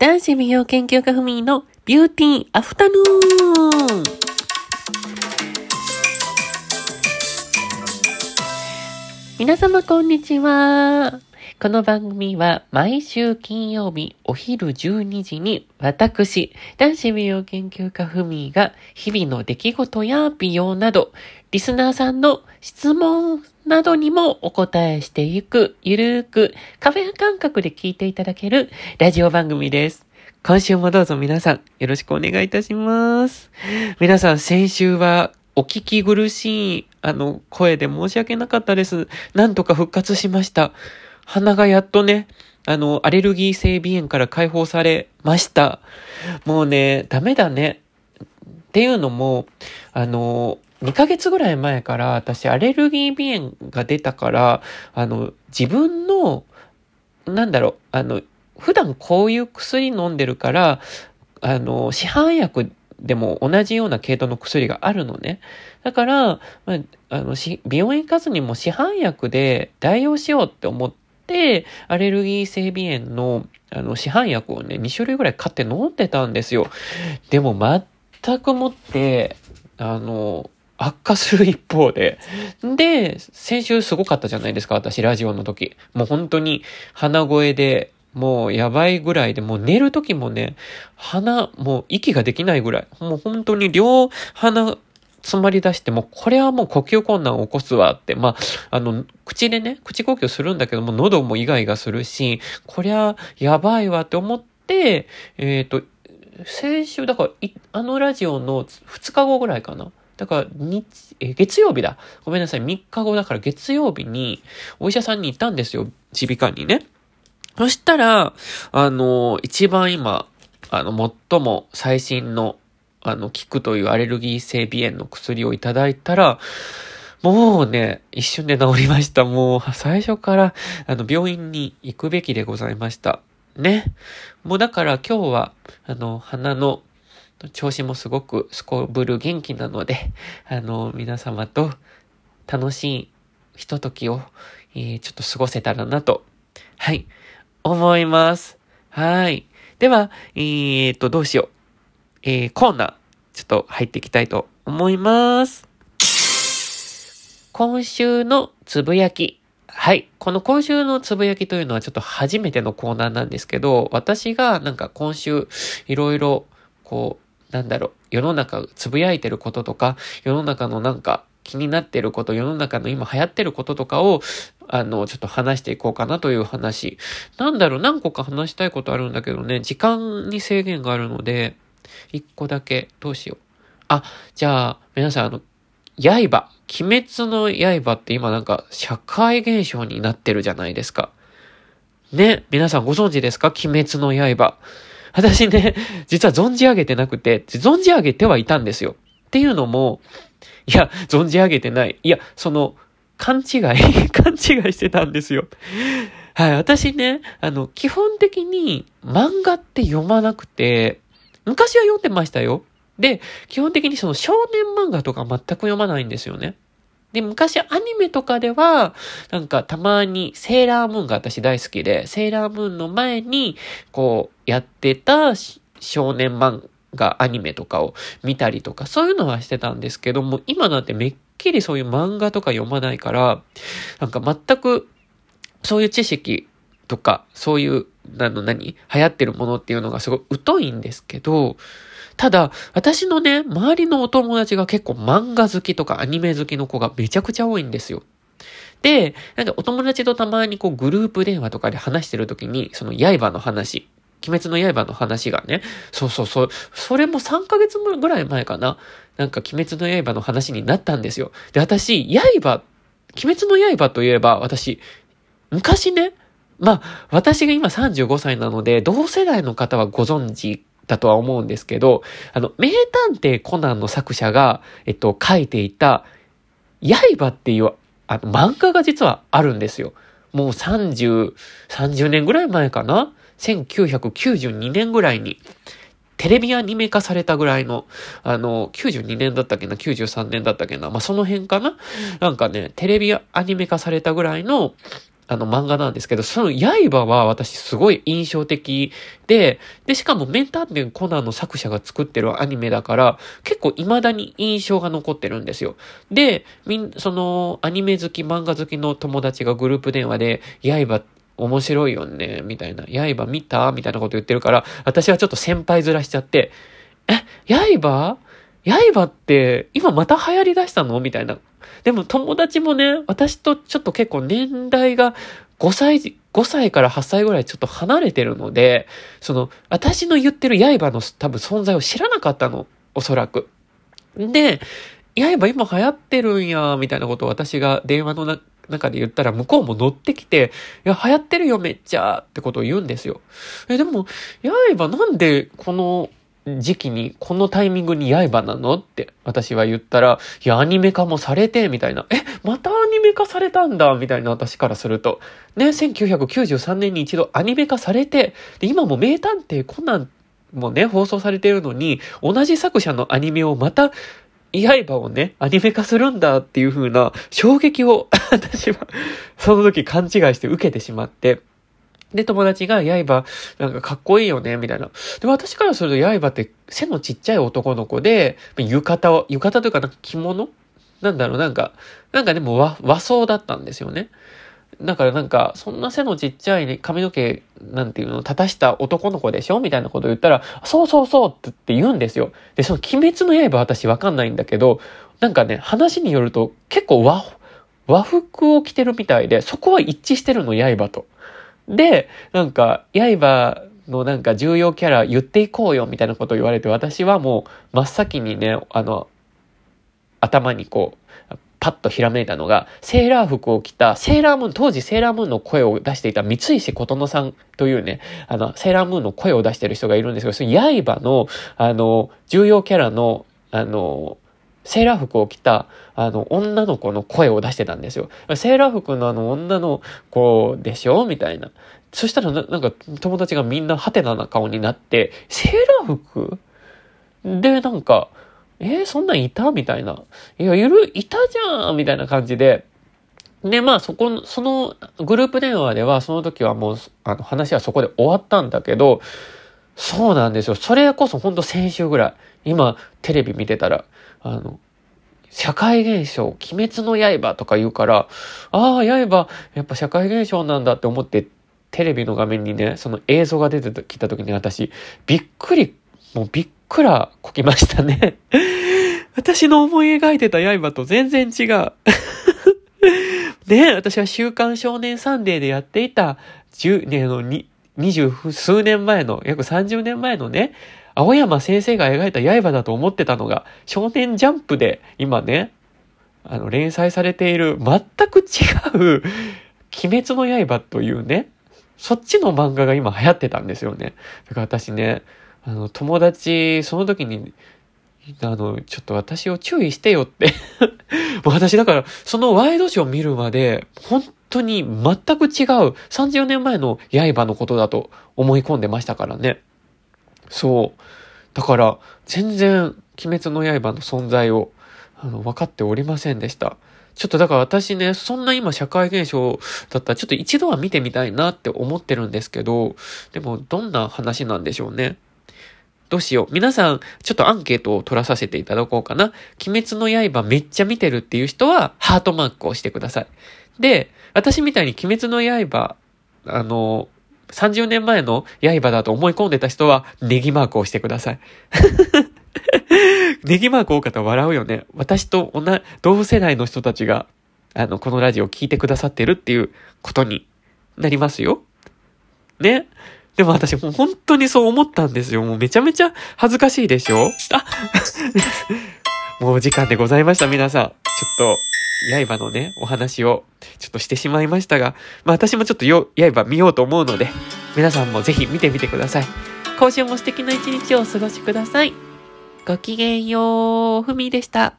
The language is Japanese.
男子美容研究家ふみのビューティーアフタヌーン皆様こんにちは。この番組は毎週金曜日お昼12時に私、男子美容研究家ふみが日々の出来事や美容など、リスナーさんの質問などにもお答えしていく、ゆるーくカフェ感覚で聞いていただけるラジオ番組です。今週もどうぞ皆さんよろしくお願いいたします。皆さん先週はお聞き苦しいあの声で申し訳なかったです。なんとか復活しました。鼻がやっとね、あの、アレルギー性鼻炎から解放されました。もうね、ダメだね。っていうのも、あの、2ヶ月ぐらい前から私アレルギー鼻炎が出たから、あの、自分の、なんだろう、あの、普段こういう薬飲んでるから、あの、市販薬でも同じような系統の薬があるのね。だから、あ、の、美容院行かずにも市販薬で代用しようって思って、アレルギー性鼻炎の、あの、市販薬をね、2種類ぐらい買って飲んでたんですよ。でも、全くもって、あの、悪化する一方で。で、先週すごかったじゃないですか、私、ラジオの時。もう本当に鼻声で、もうやばいぐらいで、もう寝る時もね、鼻、もう息ができないぐらい。もう本当に両鼻詰まり出して、もこれはもう呼吸困難を起こすわって、まあ、あの、口でね、口呼吸するんだけども、喉もイガイガするし、こりゃやばいわって思って、えっ、ー、と、先週、だから、あのラジオの2日後ぐらいかな。だから、日、え、月曜日だ。ごめんなさい。3日後だから月曜日に、お医者さんに行ったんですよ。耳鼻科にね。そしたら、あの、一番今、あの、最も最新のあの、効くというアレルギー性鼻炎の薬をいただいたら、もうね、一瞬で治りました。もう最初から、あの、病院に行くべきでございました。ね。もうだから今日は、あの、鼻の調子もすごくすこぶる元気なので、あの、皆様と楽しいひとときを、えー、ちょっと過ごせたらなと、はい、思います。はい。では、えー、っと、どうしよう。えー、コーナー、ちょっと入っていきたいと思います。今週のつぶやき。はい。この今週のつぶやきというのはちょっと初めてのコーナーなんですけど、私がなんか今週いろいろこう、なんだろう、世の中つぶやいてることとか、世の中のなんか気になってること、世の中の今流行ってることとかを、あの、ちょっと話していこうかなという話。なんだろう、何個か話したいことあるんだけどね、時間に制限があるので、一個だけ、どうしよう。あ、じゃあ、皆さん、あの、刃。鬼滅の刃って今なんか社会現象になってるじゃないですか。ね、皆さんご存知ですか？鬼滅の刃。私ね、実は存じ上げてなくて、存じ上げてはいたんですよ。っていうのも、いや、存じ上げてない。いや、その、勘違い 勘違いしてたんですよ。はい、私ね、あの、基本的に漫画って読まなくて、昔は読んでましたよ。で、基本的にその少年漫画とか全く読まないんですよね。で、昔アニメとかでは、なんかたまにセーラームーンが私大好きで、セーラームーンの前に、こう、やってた少年漫画、アニメとかを見たりとか、そういうのはしてたんですけども、今なんてめっきりそういう漫画とか読まないから、なんか全く、そういう知識とか、そういうあの何？流行ってるものっていうのがすごい疎いんですけど、ただ、私のね、周りのお友達が結構漫画好きとかアニメ好きの子がめちゃくちゃ多いんですよ。で、なんかお友達とたまにこうグループ電話とかで話してるときに、その刃の話、鬼滅の刃の話がね、そうそうそう、それも3ヶ月ぐらい前かな。なんか鬼滅の刃の話になったんですよ。で、私、刃、鬼滅の刃といえば、私、昔ね、まあ、私が今35歳なので、同世代の方はご存知だとは思うんですけど、あの、名探偵コナンの作者が、えっと、書いていた、刃っていう、あの、漫画が実はあるんですよ。もう30、30年ぐらい前かな ?1992 年ぐらいに。テレビアニメ化されたぐらいの、あの、92年だったっけな、93年だったっけな、まあ、その辺かな？なんかね、テレビアニメ化されたぐらいの、あの漫画なんですけど、その刃は私すごい印象的で、で、しかもメンター店コナンの作者が作ってるアニメだから、結構未だに印象が残ってるんですよ。で、みん、そのアニメ好き、漫画好きの友達がグループ電話で、刃面白いよね、みたいな。刃見たみたいなこと言ってるから、私はちょっと先輩ずらしちゃって、え、刃？刃って今また流行り出したの？みたいな。でも友達もね、私とちょっと結構年代が5歳、5歳から8歳ぐらいちょっと離れてるので、その、私の言ってる刃の多分存在を知らなかったの。おそらく。で、刃今流行ってるんや、みたいなことを私が電話の中で言ったら向こうも乗ってきて、いや、流行ってるよ、めっちゃってことを言うんですよ。え、でも、刃なんでこの時期に、このタイミングに刃なのって私は言ったら、いや、アニメ化もされて、みたいな。え、またアニメ化されたんだ、みたいな私からすると。ね、1993年に一度アニメ化されて、で、今も名探偵コナンもね、放送されてるのに、同じ作者のアニメをまた、刃をね、アニメ化するんだっていう風な衝撃を 私はその時勘違いして受けてしまって、で、友達が刃、なんかかっこいいよね、みたいな。で、私からすると刃って背のちっちゃい男の子で、浴衣を、浴衣というかなんか着物？なんだろう、なんか、なんかでも和和装だったんですよね。だからなんか、そんな背のちっちゃい髪の毛、なんていうの、立たした男の子でしょ？みたいなこと言ったら、そうそうそうって言うんですよ。で、その鬼滅の刃私わかんないんだけど、なんかね、話によると結構和、和服を着てるみたいで、そこは一致してるの、刃と。で、なんか、刃のなんか重要キャラ言っていこうよみたいなことを言われて、私はもう真っ先にね、あの、頭にこう、パッとひらめいたのが、セーラー服を着た、セーラームーン、当時セーラームーンの声を出していた三石琴乃さんというね、あの、セーラームーンの声を出してる人がいるんですけど、その刃の、あの、重要キャラの、あの、セーラー服を着た、あの、女の子の声を出してたんですよ。セーラー服のあの女の子でしょ？みたいな。そしたらな、なんか友達がみんなハテナな顔になって、セーラー服？で、なんか、えー、そんなんいた？みたいな。いや、いる、いたじゃんみたいな感じで。で、まあ、そこの、そのグループ電話では、その時はもう、あの、話はそこで終わったんだけど、そうなんですよ。それこそほんと先週ぐらい。今、テレビ見てたら、あの、社会現象、鬼滅の刃とか言うから、ああ、刃、やっぱ社会現象なんだって思って、テレビの画面にね、その映像が出てきた時に私、びっくり、もうびっくらこきましたね。私の思い描いてた刃と全然違う。ね私は週刊少年サンデーでやっていた、10年のに、二十数年前の、約30年前のね、青山先生が描いた刃だと思ってたのが、少年ジャンプで今ね、あの、連載されている全く違う、鬼滅の刃というね、そっちの漫画が今流行ってたんですよね。だから私ね、あの、友達、その時に、あの、ちょっと私を注意してよって 私だから、そのワイドショー見るまで、本当に全く違う30年前の刃のことだと思い込んでましたからね。そう。だから、全然、鬼滅の刃の存在を、あの、分かっておりませんでした。ちょっとだから私ね、そんな今社会現象だったらちょっと一度は見てみたいなって思ってるんですけど、でもどんな話なんでしょうね。どうしよう。皆さん、ちょっとアンケートを取らさせていただこうかな。鬼滅の刃めっちゃ見てるっていう人は、ハートマークをしてください。で、私みたいに鬼滅の刃、あの、30年前の刃だと思い込んでた人は、ネギマークをしてください。ネギマーク多かったら笑うよね。私と同、同世代の人たちが、あの、このラジオを聞いてくださってるっていうことになりますよ。ね。でも私もう本当にそう思ったんですよ。もうめちゃめちゃ恥ずかしいでしょあ もうお時間でございました、皆さん。ちょっと、刃のね、お話をちょっとしてしまいましたが、まあ私もちょっとよ、刃見ようと思うので、皆さんもぜひ見てみてください。今週も素敵な一日をお過ごしください。ごきげんよう、ふみでした。